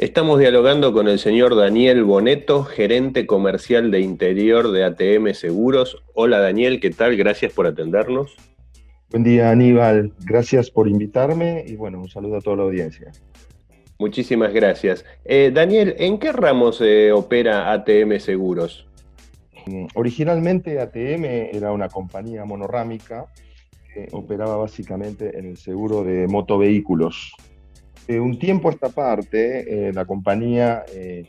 Estamos dialogando con el señor Daniel Boneto, gerente comercial de interior de ATM Seguros. Hola Daniel, ¿qué tal? Gracias por atendernos. Buen día Aníbal, gracias por invitarme y bueno, un saludo a toda la audiencia. Muchísimas gracias. Eh, Daniel, ¿en qué ramos eh, opera ATM Seguros? Mm, originalmente ATM era una compañía monorrámica que operaba básicamente en el seguro de motovehículos un tiempo a esta parte, eh, la compañía eh,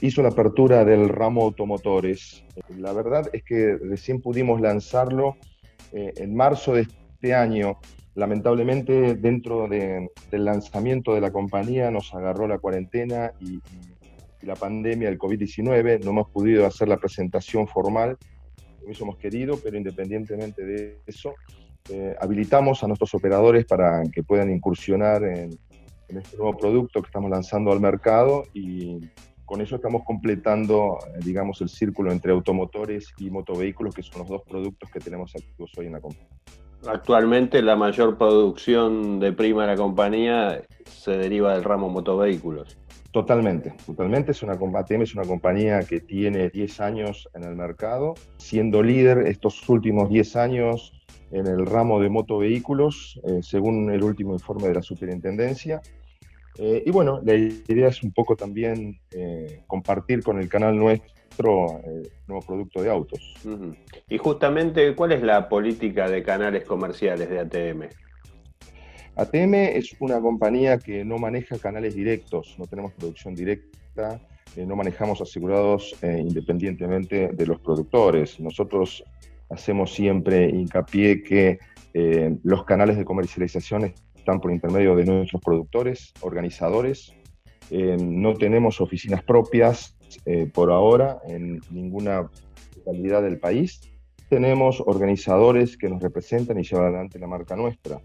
hizo la apertura del ramo automotores. La verdad es que recién pudimos lanzarlo eh, en marzo de este año. Lamentablemente, dentro del lanzamiento de la compañía nos agarró la cuarentena y, la pandemia del COVID-19. No hemos podido hacer la presentación formal como hubiésemos querido, pero independientemente de eso, habilitamos a nuestros operadores para que puedan incursionar en, en este nuevo producto que estamos lanzando al mercado y con eso estamos completando, eh, digamos, el círculo entre automotores y motovehículos, que son los dos productos que tenemos activos hoy en la compañía. Actualmente la mayor producción de prima de la compañía se deriva del ramo motovehículos. Totalmente, totalmente. Es una, ATM es una compañía que tiene 10 años en el mercado, siendo líder estos últimos 10 años en el ramo de motovehículos, eh, según el último informe de la superintendencia. Eh, y bueno, la idea es un poco también eh, compartir con el canal nuestro el nuevo producto de autos. Y justamente, ¿cuál es la política de canales comerciales de ATM? ATM es una compañía que no maneja canales directos, no tenemos producción directa, no manejamos asegurados independientemente de los productores. Nosotros hacemos siempre hincapié que eh, los canales de comercialización están por intermedio de nuestros productores, organizadores. Eh, no tenemos oficinas propias eh, por ahora en ninguna localidad del país. Tenemos organizadores que nos representan y llevan adelante la marca nuestra.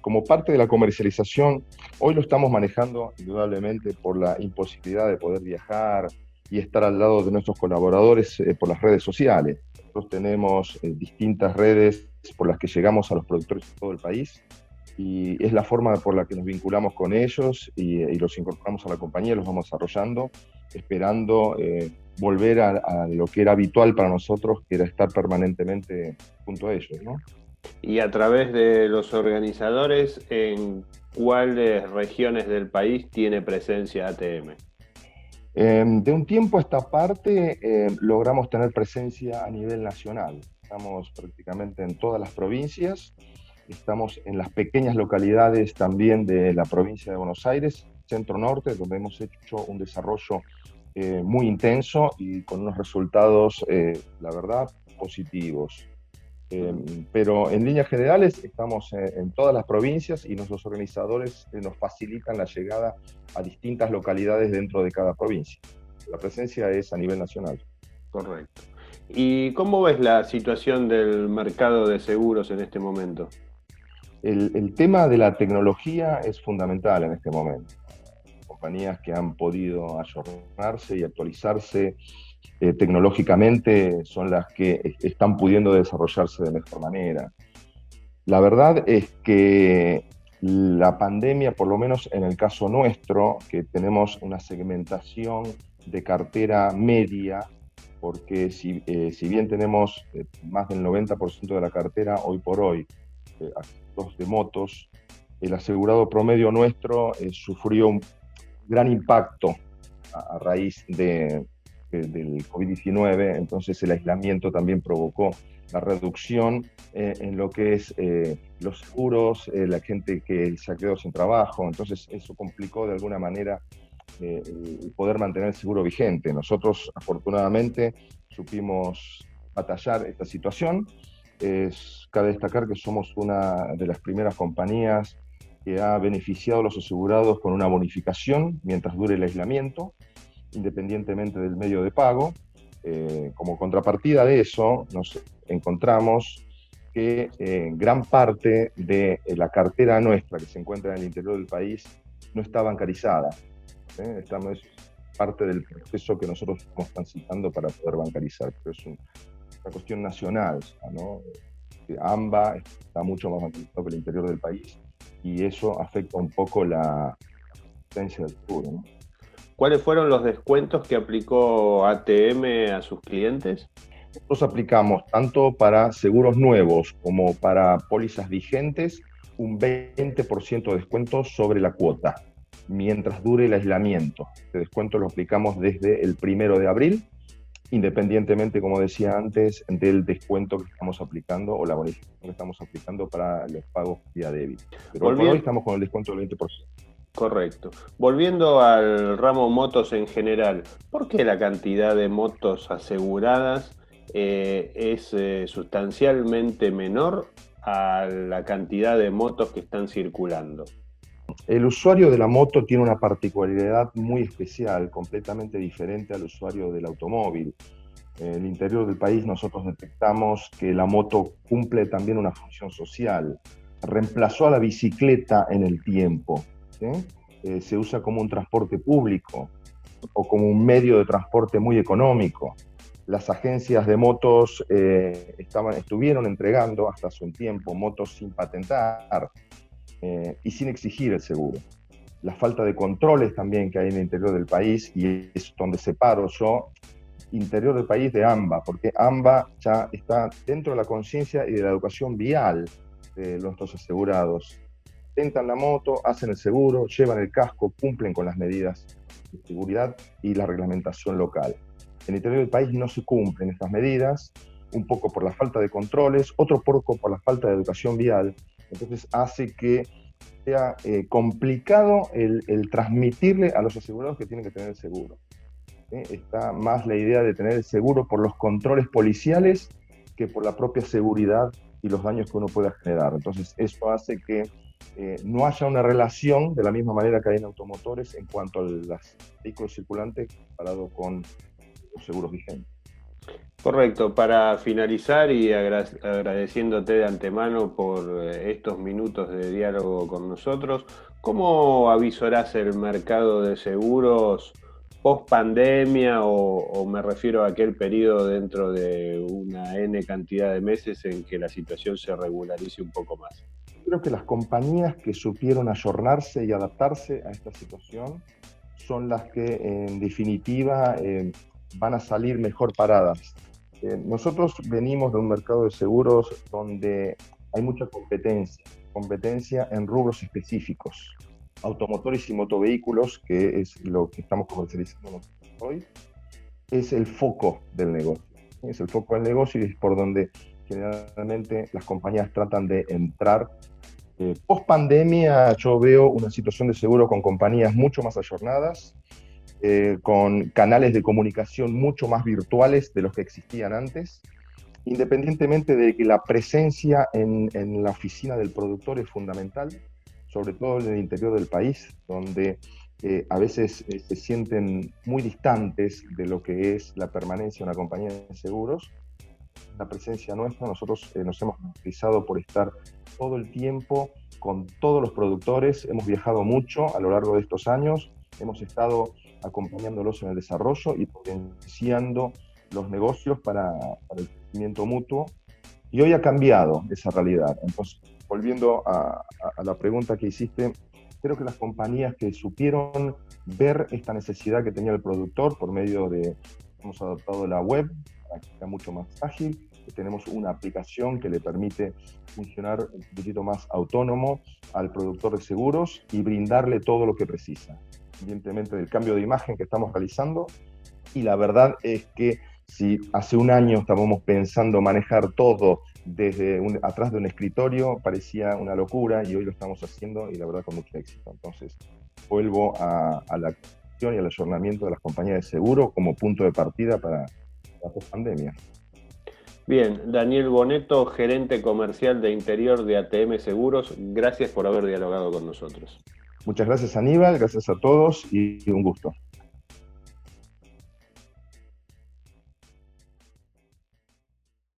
como parte de la comercialización, hoy lo estamos manejando indudablemente por la imposibilidad de poder viajar y estar al lado de nuestros colaboradores por las redes sociales tenemos eh, distintas redes por las que llegamos a los productores de todo el país y es la forma por la que nos vinculamos con ellos y, los incorporamos a la compañía, los vamos desarrollando, esperando eh, volver a, lo que era habitual para nosotros, que era estar permanentemente junto a ellos. Y a través de los organizadores, ¿en cuáles regiones del país tiene presencia ATM? Em, de un tiempo a esta parte em, logramos tener presencia a nivel nacional. Estamos prácticamente en todas las provincias, estamos en las pequeñas localidades también de la provincia de Buenos Aires, centro norte, donde hemos hecho un desarrollo eh, muy intenso y con unos resultados, eh, la verdad, positivos. Em, pero en líneas generales estamos en, todas las provincias y nuestros organizadores eh, nos facilitan la llegada a distintas localidades dentro de cada provincia. La presencia es a nivel nacional. Correcto. ¿Y cómo ves la situación del mercado de seguros en este momento? El, el tema de la tecnología es fundamental en este momento. Compañías que han podido ayornarse y actualizarse eh, tecnológicamente son las que están pudiendo desarrollarse de mejor manera. La verdad es que la pandemia, por lo menos en el caso nuestro, que tenemos una segmentación de cartera media, porque si, eh, bien tenemos eh, más del 90% de la cartera hoy por hoy, actos de motos, el asegurado promedio nuestro sufrió un gran impacto a raíz de, del COVID-19, entonces el aislamiento también provocó la reducción eh, en lo que es eh, los seguros, eh, la gente que se ha quedado sin trabajo, entonces eso complicó de alguna manera poder mantener el seguro vigente. Nosotros afortunadamente supimos batallar esta situación. Es, cabe destacar que somos una de las primeras compañías que ha beneficiado a los asegurados con una bonificación mientras dure el aislamiento independientemente del medio de pago. Eh, como contrapartida de eso, nos encontramos que eh, gran parte de la cartera nuestra que se encuentra en el interior del país no está bancarizada. ¿eh? Estamos, es parte del proceso que nosotros estamos transitando para poder bancarizar, pero es una cuestión nacional. ¿no? AMBA está mucho más bancarizado que el interior del país y eso afecta un poco la, existencia del seguro. ¿Cuáles fueron los descuentos que aplicó ATM a sus clientes? Nosotros aplicamos tanto para seguros nuevos como para pólizas vigentes un 20% de descuento sobre la cuota mientras dure el aislamiento. Este descuento lo aplicamos desde el primero de abril, independientemente, como decía antes, del descuento que estamos aplicando o la bonificación que estamos aplicando para los pagos vía débito. Pero hoy estamos con el descuento del 20%. Correcto. Volviendo al ramo motos en general, ¿por qué la cantidad de motos aseguradas eh, es eh, sustancialmente menor a la cantidad de motos que están circulando? El usuario de la moto tiene una particularidad muy especial, completamente diferente al usuario del automóvil. En el interior del país nosotros detectamos que la moto cumple también una función social. Reemplazó a la bicicleta en el tiempo. Eh, se usa como un transporte público o como un medio de transporte muy económico. Las agencias de motos eh, estuvieron entregando hasta hace un tiempo motos sin patentar, eh, y sin exigir el seguro. La falta de controles también que hay en el interior del país, y es donde separo yo interior del país de AMBA, porque AMBA ya está dentro de la conciencia y de la educación vial de nuestros asegurados. Tentan la moto, hacen el seguro, llevan el casco, cumplen con las medidas de seguridad y la reglamentación local. En el interior del país no se cumplen estas medidas, un poco por la falta de controles, otro poco por la falta de educación vial, entonces hace que sea eh, complicado el, transmitirle a los asegurados que tienen que tener el seguro. Está más la idea de tener el seguro por los controles policiales que por la propia seguridad y los daños que uno pueda generar. Entonces eso hace que eh, no haya una relación de la misma manera que hay en automotores en cuanto a los vehículos circulantes comparado con los seguros vigentes. Correcto, para finalizar y agradeciéndote de antemano por eh, estos minutos de diálogo con nosotros, ¿cómo avisorás el mercado de seguros post pandemia o, me refiero a aquel periodo dentro de una N cantidad de meses en que la situación se regularice un poco más? Creo que las compañías que supieron ayornarse y adaptarse a esta situación son las que en definitiva eh, van a salir mejor paradas. Eh, nosotros venimos de un mercado de seguros donde hay mucha competencia, competencia en rubros específicos, automotores y motovehículos, que es lo que estamos comercializando hoy, es el foco del negocio. Es el foco del negocio y es por donde generalmente las compañías tratan de entrar. Eh, post pandemia yo veo una situación de seguro con compañías mucho más ayornadas, eh, con canales de comunicación mucho más virtuales de los que existían antes, independientemente de que la presencia en, la oficina del productor es fundamental, sobre todo en el interior del país, donde eh, a veces eh, se sienten muy distantes de lo que es la permanencia de una compañía de seguros. La presencia nuestra, nosotros nos hemos utilizado por estar todo el tiempo con todos los productores, hemos viajado mucho a lo largo de estos años, hemos estado acompañándolos en el desarrollo y potenciando los negocios para, el crecimiento mutuo. Y hoy ha cambiado esa realidad. Entonces, volviendo a, la pregunta que hiciste, creo que las compañías que supieron ver esta necesidad que tenía el productor por medio de, hemos adaptado la web para que sea mucho más ágil, tenemos una aplicación que le permite funcionar un poquito más autónomo al productor de seguros y brindarle todo lo que precisa independientemente del cambio de imagen que estamos realizando. Y la verdad es que si hace un año estábamos pensando manejar todo desde atrás de un escritorio, parecía una locura y hoy lo estamos haciendo y la verdad con mucho éxito. Entonces, vuelvo a, la acción y al ayornamiento de las compañías de seguro como punto de partida para la post-pandemia. Bien, Daniel Boneto, gerente comercial de interior de ATM Seguros, gracias por haber dialogado con nosotros. Muchas gracias Aníbal, gracias a todos y un gusto.